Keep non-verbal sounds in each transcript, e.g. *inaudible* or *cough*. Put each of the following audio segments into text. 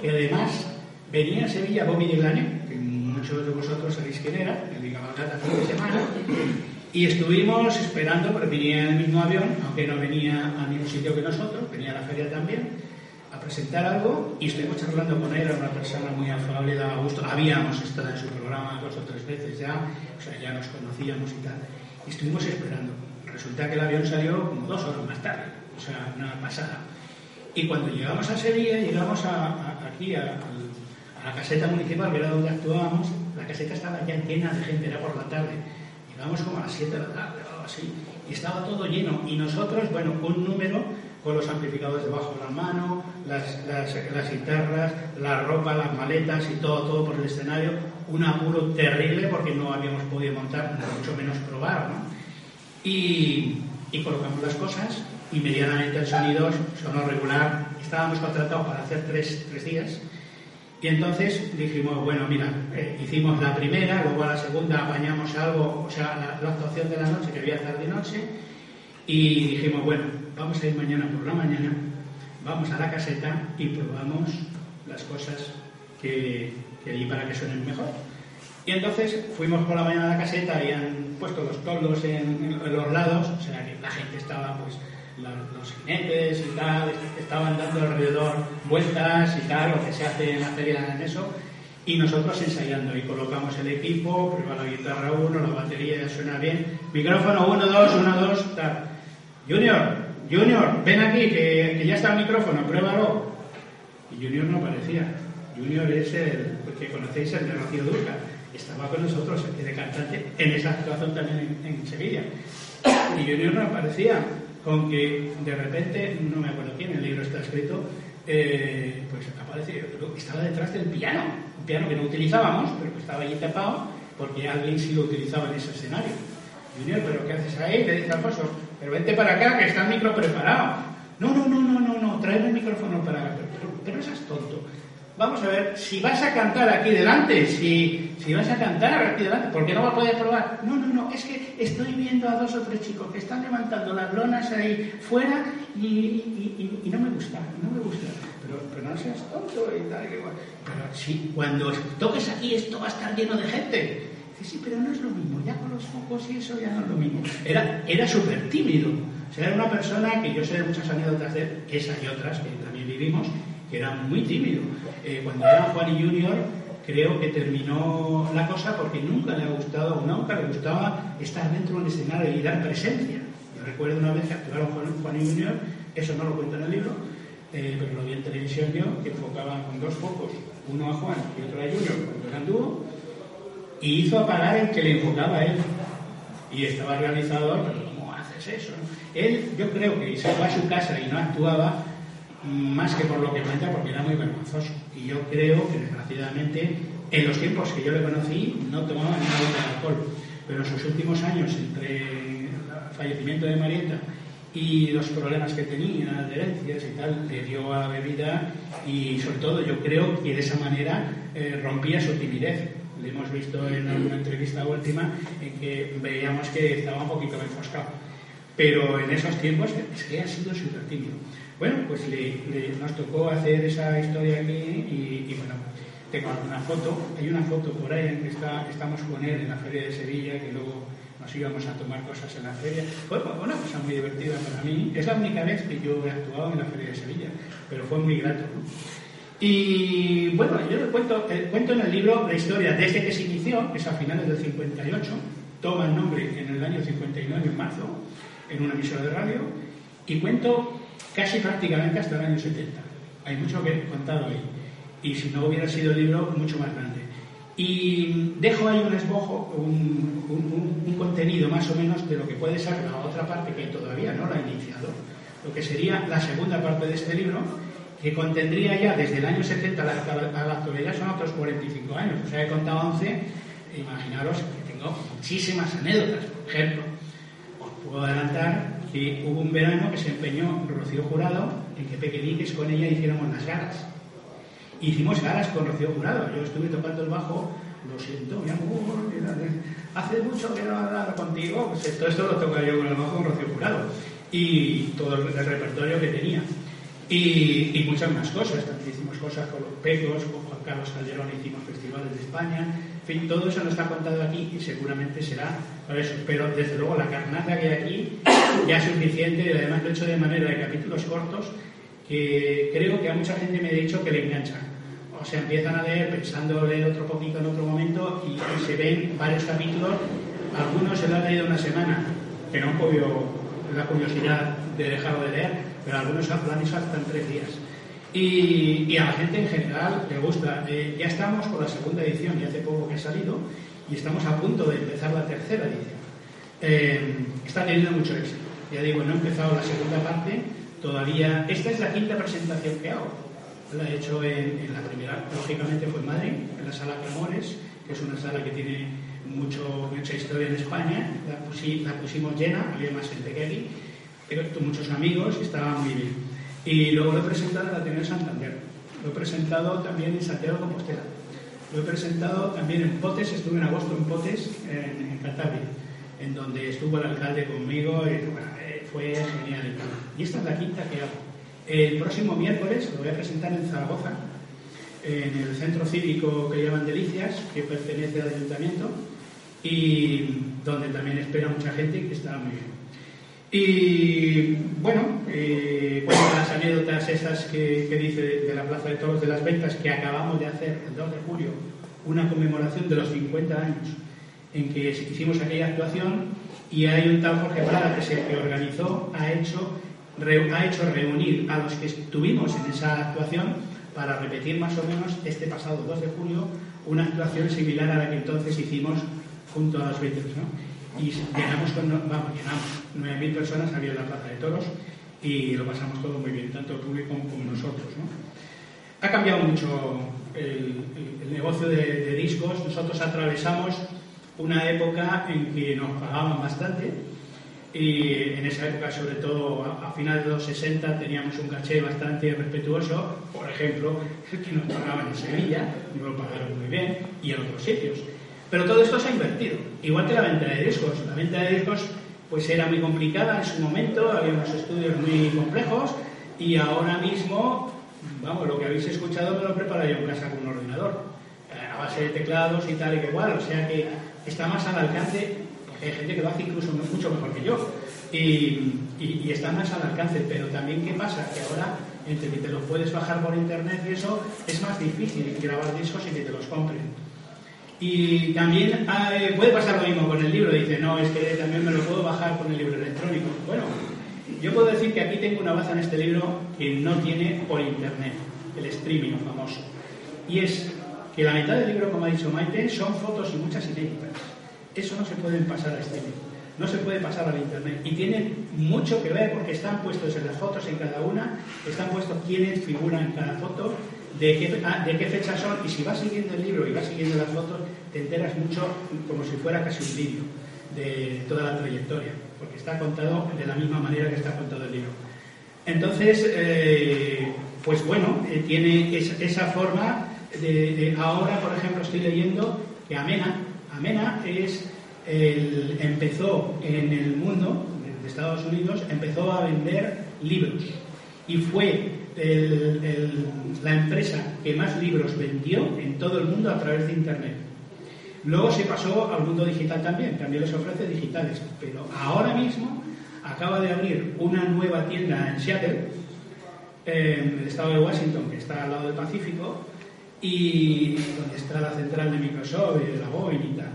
que además venía a Sevilla Bobby Dilane, que muchos de vosotros sabéis quién era, el de cabalgata fin de semana, y estuvimos esperando, porque venía en el mismo avión, aunque no venía al mismo sitio que nosotros, venía a la feria también, a presentar algo, y estuvimos charlando con él, era una persona muy afable, daba gusto, habíamos estado en su programa dos o tres veces ya, o sea, ya nos conocíamos y tal, y estuvimos esperando. Resulta que el avión salió como dos horas más tarde, o sea, una pasada. Y cuando llegamos a Sevilla, llegamos aquí a, la caseta municipal, que era donde actuábamos, la caseta estaba ya llena de gente, era por la tarde. Llegamos como a las 7 de la tarde o algo así, y estaba todo lleno. Y nosotros, bueno, un número con los amplificadores debajo de la mano, las, las, guitarras, la ropa, las maletas y todo, todo por el escenario. Un apuro terrible porque no habíamos podido montar, mucho menos probar, ¿no? Y, y colocamos las cosas y medianamente el sonido sonó regular. Estábamos contratados para hacer tres, tres días. Y entonces dijimos, bueno, mira, eh, hicimos la primera, luego a la segunda apañamos algo, o sea, la, actuación de la noche, que había tarde y noche, y dijimos, bueno, vamos a ir mañana por la mañana, vamos a la caseta y probamos las cosas que, que allí para que suenen mejor. Y entonces fuimos por la mañana a la caseta han puesto los toldos en, en los lados, o sea que la gente estaba pues los jinetes y tal, estaban dando alrededor vueltas y tal, lo que se hace en la feria en eso, y nosotros ensayando, y colocamos el equipo, prueba la guitarra uno, la batería suena bien, micrófono uno, dos, uno, dos, tal. Junior, Junior, ven aquí, que, ya está el micrófono, pruébalo. Y Junior no aparecía. Junior es el que conocéis, el de Rocío Durca. Estaba con nosotros, el de cantante, en esa actuación también en, en Sevilla. Y Junior no aparecía con que de repente, no me acuerdo quién, el libro está escrito, eh, pues aparece, estaba detrás del piano, un piano que no utilizábamos, pero que estaba allí tapado, porque alguien sí lo utilizaba en ese escenario. Junior, ¿pero qué haces ahí? Te dice Alfonso, pero vente para acá, que está el micro preparado. No, no, no, no, no, no, tráeme el micrófono para acá. Pero, pero, es tonto. Vamos a ver, si vas a cantar aquí delante, si, si vas a cantar aquí delante, ¿por qué no va a poder probar? No, no, no, es que estoy viendo a dos o tres chicos que están levantando las lonas ahí fuera y, no me gusta, no me gusta. Pero, pero no seas tonto y tal. Que, pero sí, cuando toques aquí esto va a estar lleno de gente. Dice, sí, pero no es lo mismo, ya con los focos y eso ya no es lo mismo. Era, era súper tímido. O sea, era una persona que yo sé de muchas anécdotas de él, esa y otras que también vivimos, que era muy tímido. Eh, cuando era Juan y Junior, creo que terminó la cosa porque nunca le ha gustado, o nunca le gustaba estar dentro del escenario y dar presencia. Yo recuerdo una vez que actuaron Juan y Junior, eso no lo cuento en el libro, eh, pero lo vi en televisión yo, que enfocaban con dos focos, uno a Juan y otro a Junior, cuando eran dúo, y hizo apagar el que le enfocaba a él. Y estaba realizador, pero ¿cómo haces eso? Él, yo creo que se fue a su casa y no actuaba, más que por lo que cuenta, porque era muy vergonzoso. Y yo creo que, desgraciadamente, en los tiempos que yo le conocí, no tomaba nada de alcohol. Pero en sus últimos años, entre el fallecimiento de Marieta y los problemas que tenía, de y tal, le dio a la bebida y, sobre todo, yo creo que de esa manera eh, rompía su timidez. Le hemos visto en una entrevista última en que veíamos que estaba un poquito enfoscado. Pero en esos tiempos es que ha sido súper tímido. Bueno, pues nos tocó hacer esa historia aquí y, bueno, tengo una foto, hay una foto por ahí en que está, estamos con él en la feria de Sevilla, que luego nos íbamos a tomar cosas en la feria. Fue una cosa muy divertida para mí. Es la única vez que yo he actuado en la feria de Sevilla, pero fue muy grato. Y bueno, yo le cuento, cuento en el libro la historia desde que se inició, que es a finales del 58, toma el nombre en el año 59, en marzo, en una emisora de radio, y cuento casi prácticamente hasta el año 70. Hay mucho que he contado ahí. Y si no hubiera sido el libro, mucho más grande. Y dejo ahí un esbojo, un, contenido más o menos de lo que puede ser la otra parte que todavía no la he iniciado, lo que sería la segunda parte de este libro, que contendría ya desde el año 70 a la, a la actualidad son otros 45 años. O sea, he contado 11, imaginaros que tengo muchísimas anécdotas. Por ejemplo, os puedo adelantar que hubo un verano que se empeñó Rocío Jurado en que Pequeñiques con ella hiciéramos las galas. Hicimos galas con Rocío Jurado. Yo estuve tocando el bajo, lo siento, mi amor, hace mucho que no hablaba contigo. Pues todo esto lo toco yo con el bajo con Rocío Jurado. Y todo el, repertorio que tenía. Y, muchas más cosas. También hicimos cosas con los pecos, con Juan Carlos Calderón hicimos festivales de España. En fin, todo eso no está contado aquí y seguramente será por eso. Pero desde luego la carnaza que hay aquí ya es suficiente y además lo he hecho de manera de capítulos cortos que creo que a mucha gente me ha dicho que le enganchan. O sea, empiezan a leer pensando leer otro poquito en otro momento y, se ven varios capítulos. Algunos se lo han leído una semana, que no han podido la curiosidad de dejarlo de leer pero algunos lo han hecho hasta tres días. Y, a la gente en general le gusta. Eh, ya estamos con la segunda edición, y hace poco que ha salido, y estamos a punto de empezar la tercera edición. Eh, está teniendo mucho éxito. Ya digo, no he empezado la segunda parte, todavía. Esta es la quinta presentación que hago. La he hecho en, la primera, lógicamente fue en Madrid, en la sala Clamores, que es una sala que tiene mucho, mucha historia en España. La, pusimos llena, había más gente que aquí He muchos amigos y estaba muy bien. Y luego lo he presentado en la Ateneo Santander. Lo he presentado también en Santiago de Compostela. Lo he presentado también en Potes, estuve en agosto en Potes, en, Cantabria, en donde estuvo el alcalde conmigo y eh, fue genial. Y esta es la quinta que hago. El próximo miércoles lo voy a presentar en Zaragoza, en el centro cívico que llaman Delicias, que pertenece al ayuntamiento, y donde también espera mucha gente y que está muy bien. Y bueno, eh, las anécdotas esas que, dice de, la Plaza de Toros de las Ventas, que acabamos de hacer el 2 de julio, una conmemoración de los 50 años en que hicimos aquella actuación, y hay un tal Jorge Prada que es el que organizó, ha hecho, ha hecho reunir a los que estuvimos en esa actuación para repetir más o menos este pasado 2 de julio una actuación similar a la que entonces hicimos junto a las Ventas. ¿no? Y llenamos con, vamos, llenamos 9.000 personas había la Plaza de Toros y lo pasamos todo muy bien, tanto el público como nosotros. ¿no? Ha cambiado mucho el, negocio de, discos. Nosotros atravesamos una época en que nos pagaban bastante y en esa época, sobre todo a, finales de los 60, teníamos un caché bastante respetuoso. Por ejemplo, que nos pagaban en Sevilla, nos lo pagaron muy bien, y en otros sitios. Pero todo esto se ha invertido, igual que la venta de discos. La venta de discos pues era muy complicada en su momento, había unos estudios muy complejos y ahora mismo, vamos, lo que habéis escuchado me lo preparo yo en casa con un ordenador, eh, a base de teclados y tal y que igual, o sea que está más al alcance, porque hay gente que lo hace incluso mucho mejor que yo, y, y está más al alcance, pero también ¿qué pasa? Que ahora entre que te lo puedes bajar por internet y eso, es más difícil grabar discos y que te los compren. Y también eh, puede pasar lo mismo con el libro. Dice, no, es que también me lo puedo bajar con el libro electrónico. Bueno, yo puedo decir que aquí tengo una baza en este libro que no tiene por internet, el streaming famoso. Y es que la mitad del libro, como ha dicho Maite, son fotos y muchas inéditas. Eso no se puede pasar a streaming, no se puede pasar al internet. Y tiene mucho que ver porque están puestos en las fotos en cada una, están puestos quiénes figuran en cada foto de qué, ah, de qué fechas son y si vas siguiendo el libro y vas siguiendo las fotos, te enteras mucho como si fuera casi un vídeo de toda la trayectoria, porque está contado de la misma manera que está contado el libro. Entonces, eh, pues bueno, eh, tiene esa, forma de, Ahora, por ejemplo, estoy leyendo que Amena, Amena es el, empezó en el mundo de Estados Unidos, empezó a vender libros y fue la empresa que más libros vendió en todo el mundo a través de Internet. Luego se pasó al mundo digital también, también les ofrece digitales, pero ahora mismo acaba de abrir una nueva tienda en Seattle, en el estado de Washington, que está al lado del Pacífico, y donde está la central de Microsoft y de la Boeing y tal.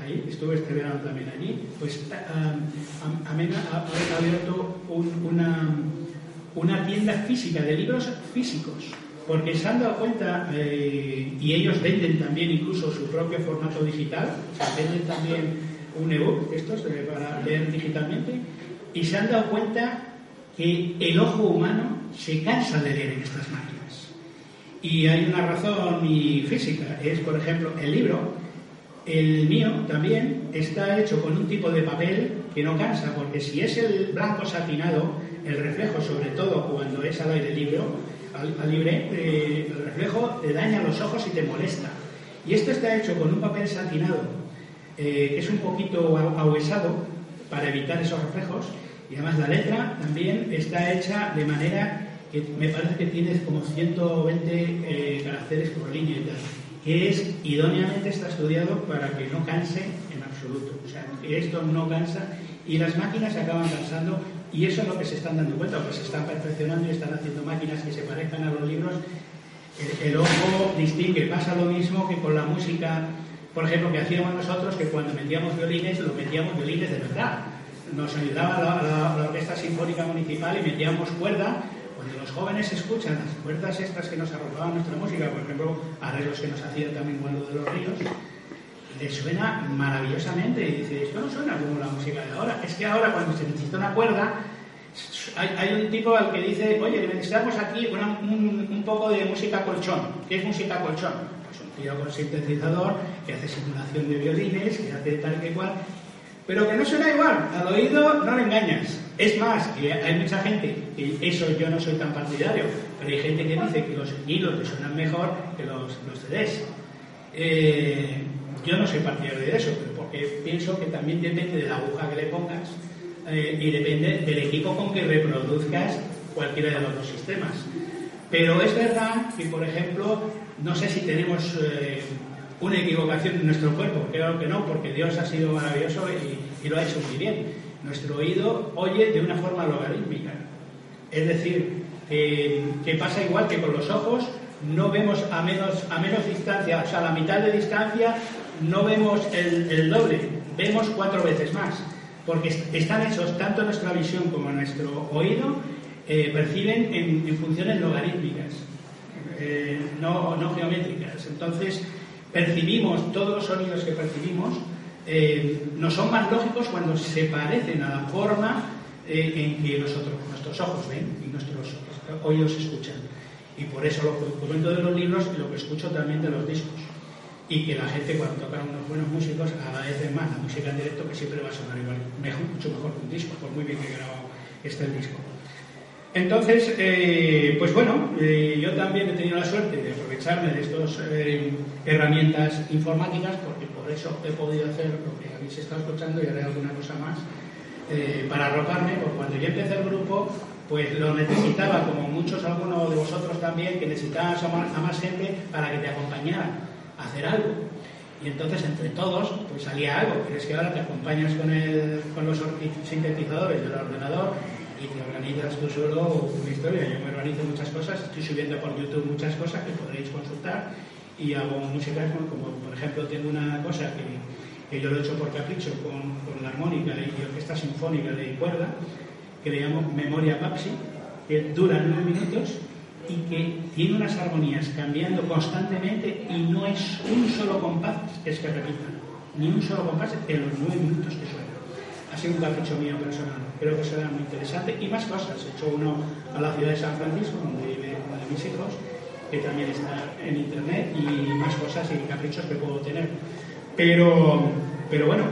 Ahí, estuve este verano también allí, pues um, ha, abierto una, una tienda física de libros físicos, porque se han dado cuenta, eh, y ellos venden también incluso su propio formato digital, se venden también un ebook, estos eh, para leer digitalmente, y se han dado cuenta que el ojo humano se cansa de leer en estas máquinas. Y hay una razón física, es por ejemplo el libro, el mío también está hecho con un tipo de papel que no cansa, porque si es el blanco satinado, el reflejo, sobre todo cuando es al aire libre, al, libre eh, el reflejo te daña los ojos y te molesta. Y esto está hecho con un papel satinado, eh, es un poquito ahuesado para evitar esos reflejos, y además la letra también está hecha de manera que me parece que tiene como 120 eh, caracteres por línea y tal, que es idóneamente está estudiado para que no canse en absoluto. O sea, que esto no cansa y las máquinas se acaban cansando y eso es lo que se están dando cuenta, que se están perfeccionando y están haciendo máquinas que se parezcan a los libros. El, ojo distingue, pasa lo mismo que con la música, por ejemplo, que hacíamos nosotros, que cuando metíamos violines, lo metíamos violines de verdad. Nos ayudaba la, la, la Orquesta Sinfónica Municipal y metíamos cuerda cuando los jóvenes escuchan las cuerdas estas que nos arrojaban nuestra música, por ejemplo, arreglos que nos hacían también cuando de los Ríos, suena maravillosamente y dice, esto no suena como la música de ahora. Es que ahora cuando se necesita una cuerda, hay, un tipo al que dice, oye, necesitamos aquí un, poco de música colchón. ¿Qué es música colchón? Pues un tío con sintetizador que hace simulación de violines, que hace tal que cual, pero que no suena igual. Al oído no le engañas. Es más, que hay mucha gente, y eso yo no soy tan partidario, pero hay gente que dice que los hilos le suenan mejor que los, los CDs. Eh, yo no soy partidario de eso, porque pienso que también depende de la aguja que le pongas eh, y depende del equipo con que reproduzcas cualquiera de los dos sistemas. Pero es verdad que, por ejemplo, no sé si tenemos eh, una equivocación en nuestro cuerpo, creo que no, porque Dios ha sido maravilloso y, y lo ha hecho muy bien nuestro oído oye de una forma logarítmica. Es decir, que, que, pasa igual que con los ojos, no vemos a menos, a menos distancia, o sea, a la mitad de distancia, no vemos el, doble, vemos cuatro veces más, porque están hechos tanto nuestra visión como nuestro oído, eh, perciben en, funciones logarítmicas, eh, no, no geométricas. Entonces, percibimos todos los sonidos que percibimos eh, no son más lógicos cuando se parecen a la forma en que nosotros, nuestros ojos ven y nuestros oídos escuchan. Y por eso lo que comento de los libros y lo que escucho también de los discos. Y que la gente cuando tocan unos buenos músicos agradece más la música en directo que siempre va a sonar igual, mucho mejor que un disco, por muy bien que grabado esté el disco. Entonces, eh, pues bueno, eh, yo también he tenido la suerte de aprovecharme de estas eh, herramientas informáticas, porque por eso he podido hacer lo que habéis estado escuchando y haré alguna cosa más, para arroparme, porque cuando yo empecé el grupo, pues lo necesitaba, como muchos, algunos de vosotros también, que necesitabas a más, gente para que te acompañara hacer algo. Y entonces entre todos pues salía algo, pero que ahora te acompañas con, el, con los sintetizadores del ordenador y te organizas tú solo una historia. Yo me organizo muchas cosas, estoy subiendo por YouTube muchas cosas que podréis consultar y hago música como, por ejemplo tengo una cosa que, que, yo lo he hecho por capricho con, con la armónica y orquesta sinfónica de cuerda que le llamo Memoria Papsi, que dura nueve minutos y que tiene unas armonías cambiando constantemente y no es un solo compás que repita, ni un solo compás en los nueve minutos que suena ha sido un capricho mío personal. Creo que será muy interesante. Y más cosas. He hecho uno a la ciudad de San Francisco, donde vive uno de mis hijos, que también está en internet, y más cosas y caprichos que puedo tener. Pero, pero bueno,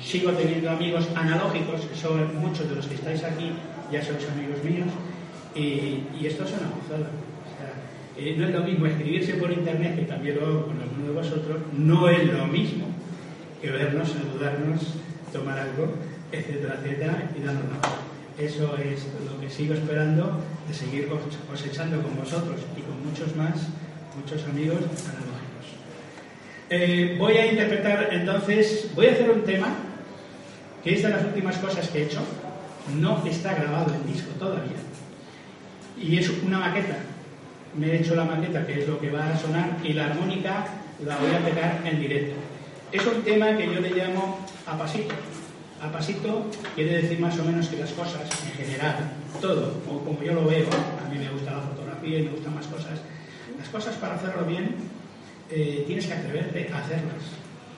sigo teniendo amigos analógicos, que son muchos de los que estáis aquí, ya sois amigos míos, y, esto es una gozada. Eh, no es lo mismo escribirse por internet, que también lo hago con alguno de vosotros, no es lo mismo que vernos, saludarnos, tomar algo, etcétera, etcétera, y darnos la Eso es lo que sigo esperando, de seguir cosechando con vosotros y con muchos más, muchos amigos analógicos. Eh, voy a interpretar entonces, voy a hacer un tema que es de las últimas cosas que he hecho, no está grabado en disco todavía, y es una maqueta. Me he hecho la maqueta, que es lo que va a sonar, y la armónica la voy a pegar en directo. Es un tema que yo le llamo a pasito. A pasito quiere decir más o menos que las cosas, en general, todo, o como yo lo veo, a mí me gusta la fotografía y me gustan más cosas, las cosas para hacerlo bien eh, tienes que atreverte a hacerlas.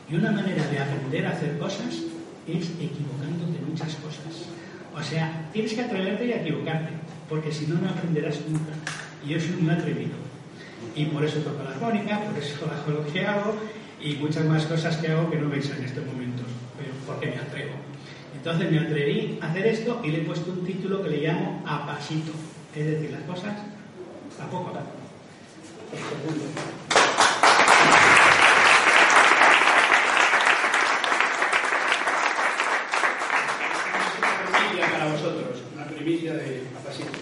Y una manera de aprender a hacer cosas es equivocándote muchas cosas. O sea, tienes que atreverte y a equivocarte, porque si no, no aprenderás nunca. Y yo soy un atrevido. Y por eso toco la armónica, por eso *laughs* hago lo que hago, y muchas más cosas que hago que no veis en este momento, pero porque me atrevo. Entonces me atreví a hacer esto y le he puesto un título que le llamo A Pasito, es decir, las cosas a poco a poco. Para vosotros, una primicia de A Pasito.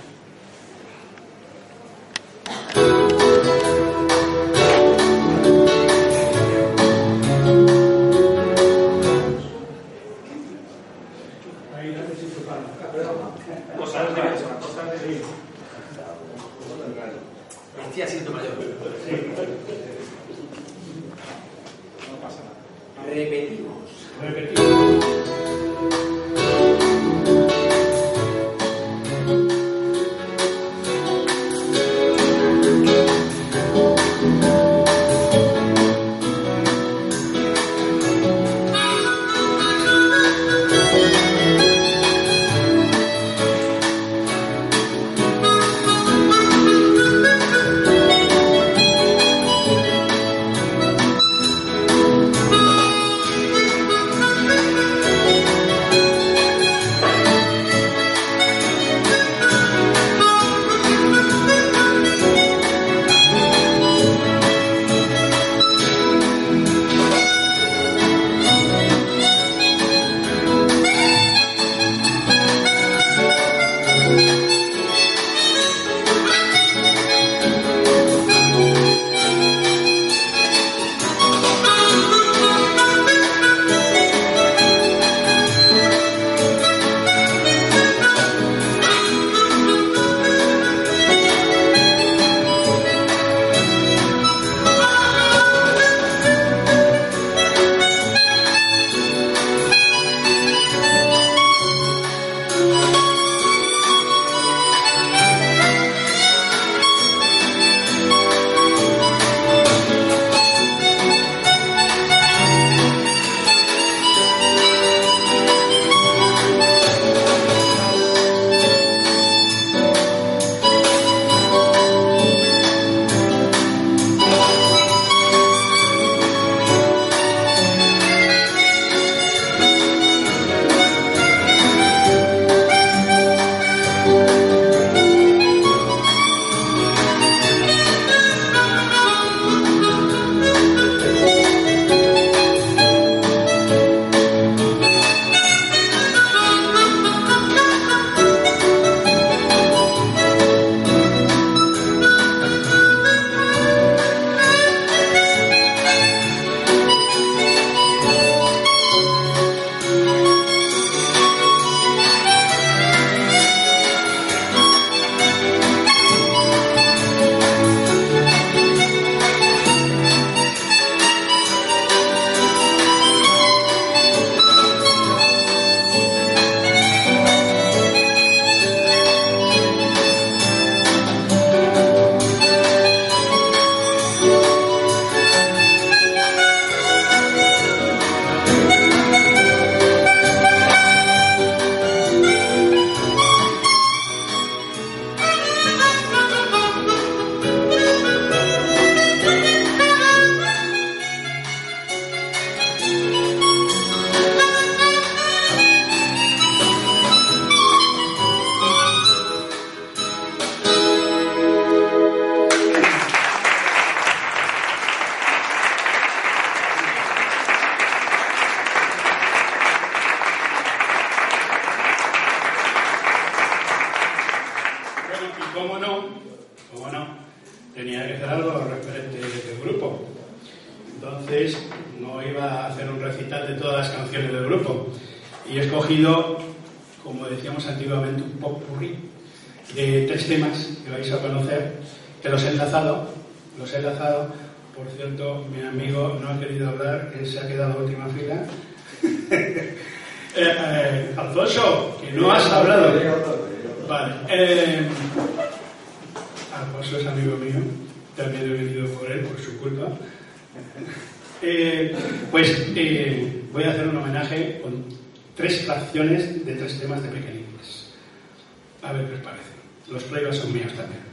Repetimos. Repetimos. Tenía que hacer algo referente del grupo. Entonces, no iba a hacer un recital de todas las canciones del grupo. Y he escogido, como decíamos antiguamente, un pop purrí de tres temas que vais a conocer, que los he enlazado, los he enlazado. Por cierto, mi amigo no ha querido hablar, él se ha quedado en última fila. *laughs* Eh, eh, Alfonso, que no has hablado. Vale. Eh, Alfonso es amigo mío, también he venido por él, por su culpa. Eh, pues eh, voy a hacer un homenaje con tres canciones de tres temas de pequeñitos. A ver qué os parece. Los playbacks son míos también.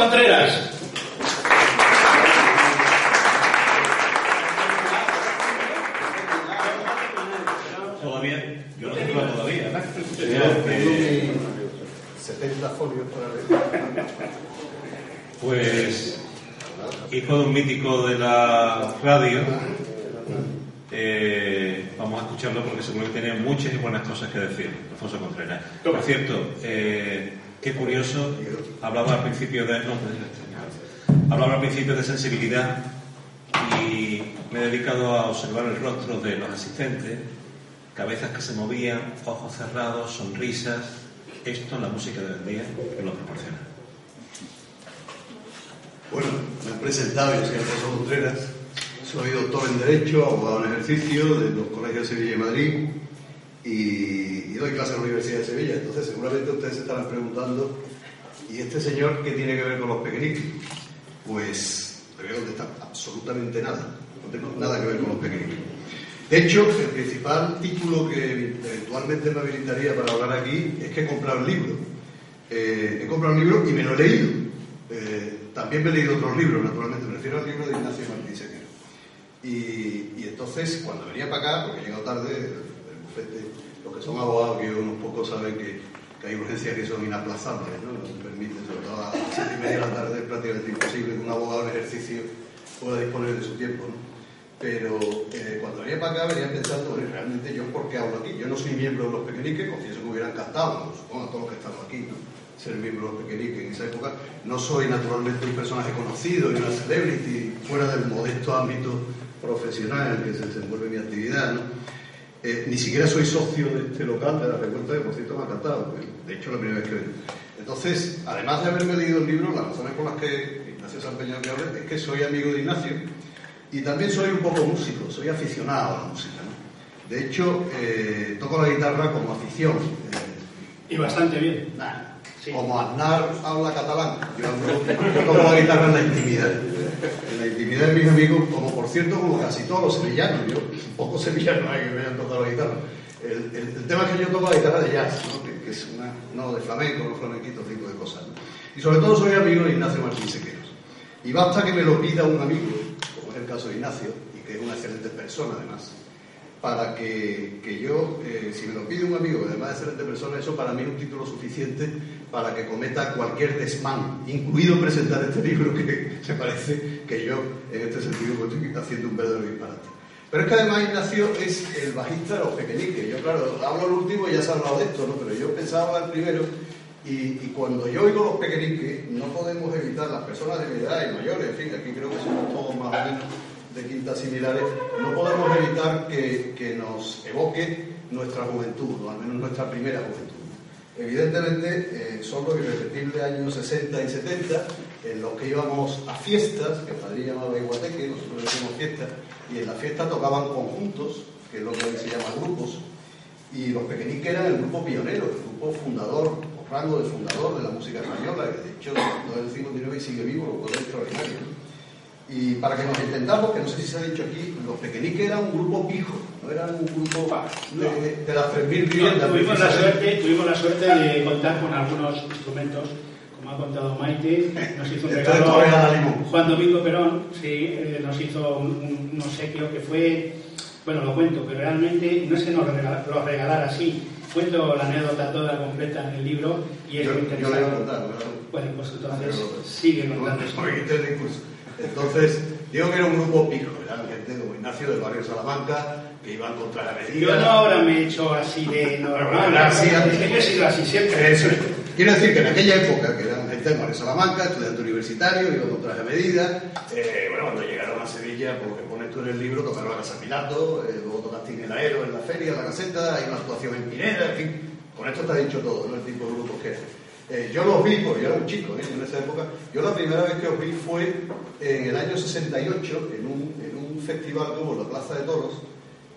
Contreras. Todavía, yo no tengo todavía. Tengo mi 70 folios para leer. Pues, hijo de un mítico de la radio, eh, vamos a escucharlo porque seguramente tiene muchas y buenas cosas que decir, Alfonso Contreras. Por cierto, eh, qué curioso, hablaba al principio de... No, hablaba al principio de sensibilidad y me he dedicado a observar el rostro de los asistentes, cabezas que se movían, ojos cerrados, sonrisas. Esto la música de hoy día que lo proporciona. Bueno, me he presentado, yo soy Alfonso Contreras, soy doctor en Derecho, abogado en ejercicio de los colegios de Sevilla y Madrid y, y doy clases en la Universidad de Sevilla. Entonces, seguramente ustedes se estarán preguntando, ¿y este señor qué tiene que ver con los pequeñitos? Pues le voy a contestar absolutamente nada, no tengo nada que ver con los pequeñitos. De hecho, el principal título que eventualmente me habilitaría para hablar aquí es que he comprado un libro. Eh, he comprado un libro y me lo he leído. Eh, también me he leído otros libros, naturalmente, me refiero al libro de Ignacio Martín Sequero. Y, entonces, cuando venía para acá, porque he llegado tarde, el bufete, los que son abogados, que unos pocos saben que, que hay urgencias que son inaplazables, ¿no? no permite, sobre todo a las siete y media de la tarde, es prácticamente imposible que un abogado en ejercicio pueda disponer de su tiempo. ¿no? Pero eh, cuando venía para acá venía pensando, realmente yo por qué hablo aquí. Yo no soy miembro de los pequeñiques, confieso que me hubiera supongo a todos los que estamos aquí, ¿no? ser miembro de los pequeñiques en esa época. No soy naturalmente un personaje conocido ni una celebrity fuera del modesto ámbito profesional en el que se desenvuelve mi actividad. ¿no? Eh, ni siquiera soy socio de este local de la revuelta, que por cierto me ha encantado, de hecho la primera vez que vengo. Entonces, además de haberme leído el libro, las razones por las que Ignacio se ha empeñado que hable es que soy amigo de Ignacio y también soy un poco músico, soy aficionado a la música. ¿no? De hecho, eh, toco la guitarra como afición. Eh, y bastante bien. Nah, sí. Como Aznar habla catalán, yo, hablo, yo toco la guitarra en la intimidad. La intimidad de mis amigos, como por cierto, como casi todos los sevillanos. Yo, poco sevillano hay que me hayan tocado la guitarra. El, el, el, tema es que yo toco la guitarra de jazz, ¿no? que, que, es una, no de flamenco, no flamenquito, tipo de cosas. ¿no? Y sobre todo soy amigo de Ignacio Martín Sequeros. Y basta que me lo pida un amigo, como es el caso de Ignacio, y que es una excelente persona además, para que, que yo, eh, si me lo pide un amigo, además de excelente persona, eso para mí es un título suficiente para que cometa cualquier desmán, incluido presentar este libro que *laughs* se parece que yo, en este sentido, estoy haciendo un verdadero disparate. Pero es que además Ignacio es el bajista de los pequeñiques. Yo, claro, hablo el último y ya se ha hablado de esto, ¿no? Pero yo pensaba el primero y, y, cuando yo oigo los pequeñiques, no podemos evitar, las personas de mi edad y mayores, en fin, aquí creo que somos todos más o menos de quintas similares, no podemos evitar que, que nos evoque nuestra juventud, o al menos nuestra primera juventud. Evidentemente eh, son los irrepetibles años 60 y 70 en los que íbamos a fiestas, que el padre llamaba iguateque, nosotros decimos fiestas, y en la fiesta tocaban conjuntos, que es lo que hoy se llama grupos, y los pequeñiques eran el grupo pionero, el grupo fundador, o rango de fundador de la música española, que de hecho todo el siglo XIX sigue vivo, lo cual es extraordinario. Y para que nos entendamos, que no sé si se ha dicho aquí, los pequeñiques eran un grupo pijo, no eran un grupo de, de las 3.000 viviendas. No, tuvimos, la suerte, tuvimos la suerte de contar con algunos instrumentos, como ha contado Maite, nos hizo un regalo Juan Domingo Perón, sí, eh, nos hizo un, un, un, obsequio que fue, bueno, lo cuento, pero realmente no es que nos lo regalara, lo regalara así, cuento la anécdota toda completa en el libro y es yo, muy interesante. Yo la a contar, ¿verdad? Bueno, pues entonces sigue contando. Entonces, digo que era un grupo pijo, eran gente como Ignacio del barrio Salamanca, que iban contra la medida. Yo no ahora me he hecho así de normal, así, es que yo he sido así siempre. Eso es. Quiero decir que en aquella época, que eran gente del barrio Salamanca, estudiante universitario, iban contra la medida, eh, bueno, cuando llegaron a Sevilla, por lo que pones tú en el libro, tocaron la Casa Pilato, eh, luego tocaste en el Aero, en la feria, en la caseta, hay una actuación en Pineda, en fin, con esto está dicho todo, ¿no? El tipo de grupos que. Eh, yo los vi, porque yo era un chico ¿eh? en esa época. Yo la primera vez que os vi fue en el año 68, en un, en un festival que hubo en la Plaza de Toros,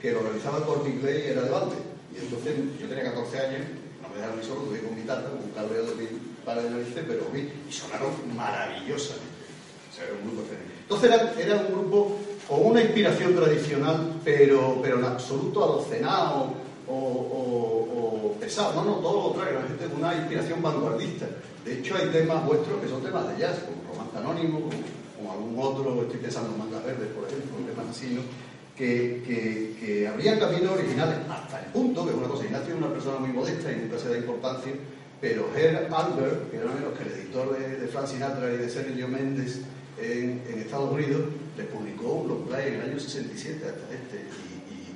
que lo organizaba el Corte Inglés y era de Valde. Y entonces yo tenía 14 años, no me dejaron solo, tuve con mi tata, con un cabreo de mi padre de pero vi y sonaron maravillosamente. O sea, era un grupo excelente. Entonces era, un grupo con una inspiración tradicional, pero, pero en absoluto adocenado o, pesado, no, no, todo lo contrario, la gente con una inspiración vanguardista. De hecho, hay temas vuestros que son temas de jazz, como Romance Anónimo, como, algún otro, estoy pensando en Mangas Verdes, por ejemplo, temas así, ¿no? Que, que, que, caminos originales hasta el punto, que es una cosa, Ignacio es una persona muy modesta y nunca se da importancia, pero Herr Albert, que era menos que el editor de, de Frank Sinatra y de Sergio Méndez en, Estados Unidos, le publicó un long play en el año 67 hasta este,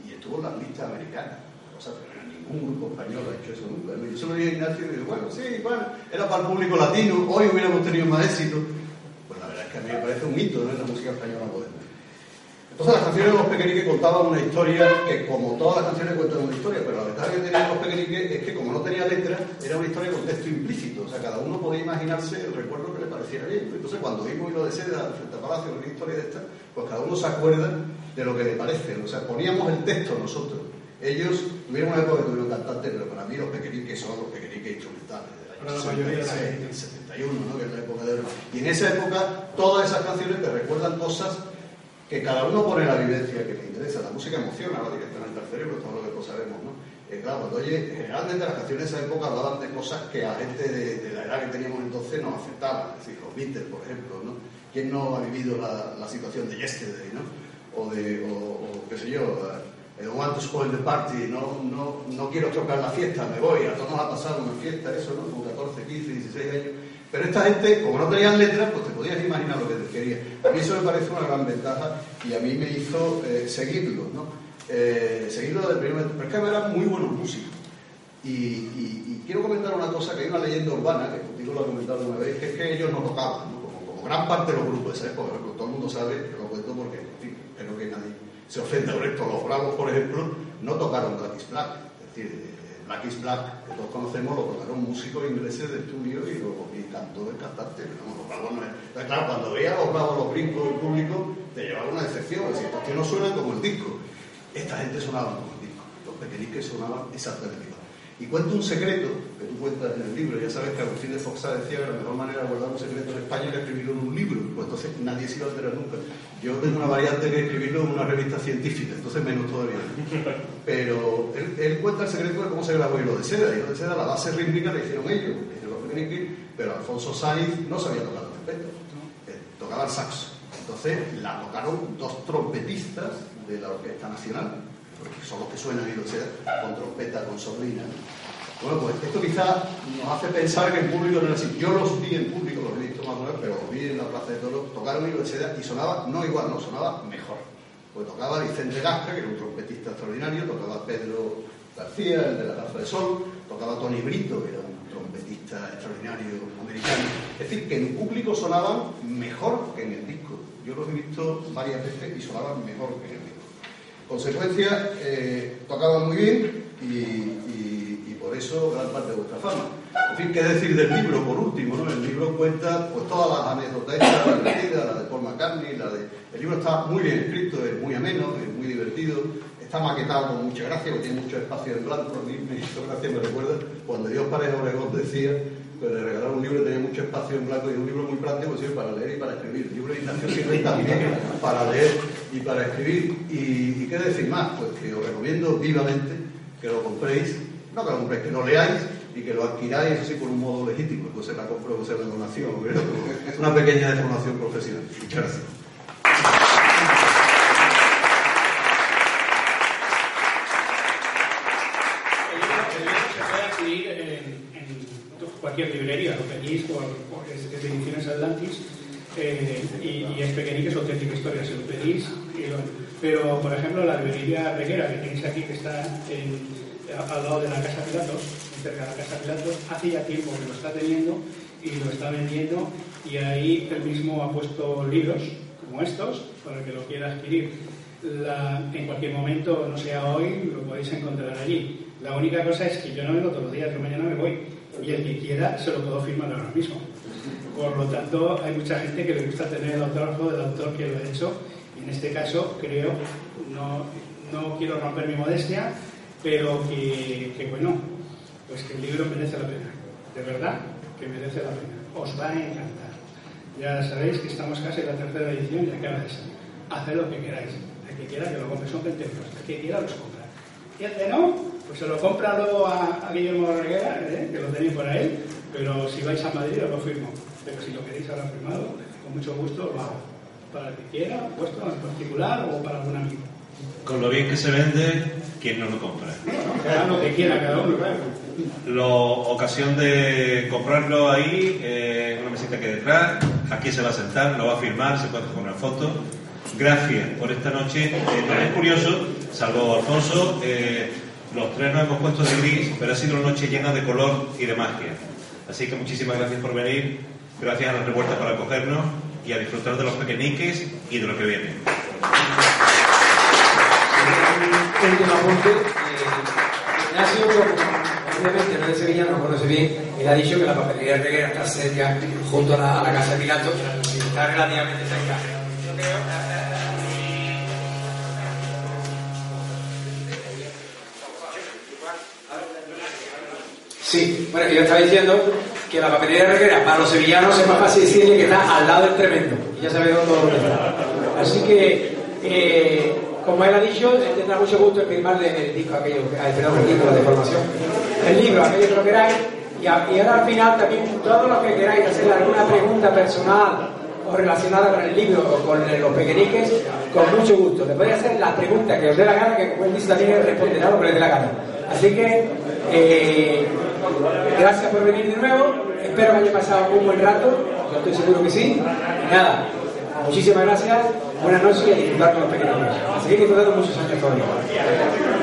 y, estuvo en las listas americanas cosa ningún grupo español ha hecho eso nunca. Yo solo dije a Ignacio y digo, bueno, sí, bueno, era para el público latino, hoy hubiéramos tenido más éxito. Pues la verdad es que a mí me parece un hito ¿no? la música española moderna. Entonces las canciones de los pequeñiques contaban una historia que, como todas las canciones cuentan una historia, pero la ventaja que tenían los pequeñiques es que como no tenía letra, era una historia con texto implícito. O sea, cada uno podía imaginarse el recuerdo que le pareciera bien. Entonces cuando vimos Hilo de Seda frente a Palacio, una historia de esta, pues cada uno se acuerda de lo que le parece. O sea, poníamos el texto nosotros. Ellos tuvieron una época que tuvieron cantantes, pero para mí los pequeñiques son los pequeñiques instrumentales del año 66, 71, ¿no? que es la época de oro. Y en esa época todas esas canciones te recuerdan cosas que cada uno pone la vivencia que le interesa. La música emociona, va directamente al cerebro, todo lo que sabemos, ¿no? Eh, claro, oye, generalmente las canciones de esa época hablaban de cosas que a gente de, la edad que teníamos entonces nos afectaban, es decir, los Beatles, por ejemplo, ¿no? ¿Quién no ha vivido la, situación de Yesterday, ¿no? O de, o, qué sé yo, I don't want to spoil the party, no, no, no quiero tocar la fiesta, me voy, a todos nos ha pasado una fiesta, eso, ¿no? Con 14, 15, 16 años. Pero esta gente, como no tenían letras, pues te podías imaginar lo que te quería. A mí eso me parece una gran ventaja y a mí me hizo eh, seguirlo, ¿no? Eh, seguirlo desde el primer. Pero es que eran muy buenos músicos. Y, y, y, quiero comentar una cosa, que hay una leyenda urbana, que contigo lo he comentado una vez, que es que ellos no tocaban, ¿no? Como, como, gran parte de los grupos de esa época, todo el mundo sabe, que lo cuento porque, en fin, espero que nadie se ofende por esto. Los Bravos, por ejemplo, no tocaron Black is Black. Es decir, Black is Black, que todos conocemos, lo tocaron músicos ingleses de estudio y, lo, y cantó el cantante. Claro, cuando veía los Bravos, los brincos del público, te llevaba una decepción. Es decir, estos no suenan como el disco. Esta gente sonaba como el disco. Los pequeñiques sonaban exactamente. Y cuento un secreto que tú cuentas en el libro. Ya sabes que Agustín de Foxa decía que la mejor manera de guardar un secreto en España era escribirlo en un libro. Pues entonces nadie se iba a nunca. Yo tengo una variante que escribirlo en una revista científica, entonces menos todavía. Pero él, cuenta el secreto de cómo se grabó Hilo de Seda. Hilo de Seda, la base rítmica la hicieron ellos, pero Alfonso Sainz no sabía tocar la trompeta, eh, tocaba el saxo. Entonces la tocaron dos trompetistas de la Orquesta Nacional porque son los que suenan y con trompeta, con sordina. Bueno, pues esto quizás nos hace pensar que el público no era así. Yo los vi en público, los o menos, pero los vi en la Plaza de Toros, tocaron hilo de y sonaba, no igual, no, sonaba mejor. Pues tocaba Vicente Gasca, que era un trompetista extraordinario, tocaba Pedro García, el de la Plaza de Sol, tocaba Tony Brito, que era un trompetista extraordinario americano. Es decir, que en público sonaban mejor que en el disco. Yo los he visto varias veces y sonaban mejor que en el. Consecuencia, eh, tocaban muy bien y, por eso gran parte de vuestra fama. En fin, ¿qué decir del libro por último? ¿no? El libro cuenta pues, todas las anécdotas, la de la de Paul McCartney, la de... El libro está muy bien escrito, es muy ameno, es muy divertido, está maquetado con mucha gracia, porque tiene mucho espacio en blanco, a mí me hizo me recuerda cuando Dios Pareja Obregón decía que le regalaron un libro y tenía mucho espacio en blanco y un libro muy práctico sirve para leer y para escribir. El libro de Ignacio sirve también para leer y para escribir. Y, qué decir más, pues que os recomiendo vivamente que lo compréis, no que lo compréis, que lo leáis y que lo adquiráis así por un modo legítimo, pues se la compro o sea de donación, *laughs* es una pequeña deformación profesional. Muchas gracias. cualquier librería, lo por, es, de ediciones Atlantis eh, y, es pequeñique, es auténtica historia, se lo pedís. pero, por ejemplo, la librería Reguera que tenéis aquí, que está al lado de la Casa Pilatos, cerca de la Casa Pilatos, hace ya tiempo que lo está teniendo y lo está vendiendo y ahí él mismo ha puesto libros como estos para que lo quiera adquirir. en cualquier momento, no sea hoy, lo podéis encontrar allí. La única cosa es que yo no vengo todos los días, yo mañana me voy y el que quiera se lo puedo firmar ahora mismo. Por lo tanto, hay mucha gente que le gusta tener el autógrafo del autor que lo ha hecho y en este caso creo, no, no quiero romper mi modestia, pero que, que, bueno, pues que el libro merece la pena, de verdad que merece la pena, os va a encantar. Ya sabéis que estamos casi en la tercera edición y acaba de salir. Haced lo que queráis, el que quiera que lo compre son 20 euros, el que quiera los compra. Y el no, Pues se lo compra luego a, Guillermo Reguera, ¿eh? que lo tenéis por ahí, pero si vais a Madrid os lo firmo. Pero si lo queréis ahora firmado, con mucho gusto va para el que quiera, puesto en particular o para algún amigo. Con lo bien que se vende, ¿quién no lo compra? Cada lo que quiera, cada uno, claro. Lo, ocasión de comprarlo ahí, eh, una mesita que detrás, aquí se va a sentar, lo va a firmar, se puede hacer una foto. Gracias por esta noche. Eh, es curioso, salvo Alfonso, eh, los tres nos hemos puesto de gris, pero ha sido una noche llena de color y de magia. Así que muchísimas gracias por venir, gracias a la revuelta por acogernos y a disfrutar de los pequeñiques y de lo que viene. Último apunte. Eh, sido obviamente no no conoce bien, él ha dicho que la papelería de Reguera está cerca, junto a la, a la casa de Pilato, está relativamente cerca. Sí, bueno, yo estaba diciendo que la papelería de Reguera para los sevillanos es más fácil decirle que está al lado del tremendo, y ya sabéis dónde está. Así que, eh, como él ha dicho, tendrá mucho gusto en firmarle el disco aquello, perdón, el libro de formación, el libro, aquello que lo queráis, y, ahora al final también todos los que queráis hacerle alguna pregunta personal o relacionada con el libro o con los pequeñiques, con mucho gusto. Le podéis hacer las preguntas que os dé la gana, que como él dice también responderá lo que le dé la gana. Así que eh, gracias por venir de nuevo. Espero que haya pasado un buen rato. Yo estoy seguro que sí. Y nada, muchísimas gracias. Buenas noches y a disfrutar con los pequeños. A seguir disfrutando muchos años todavía.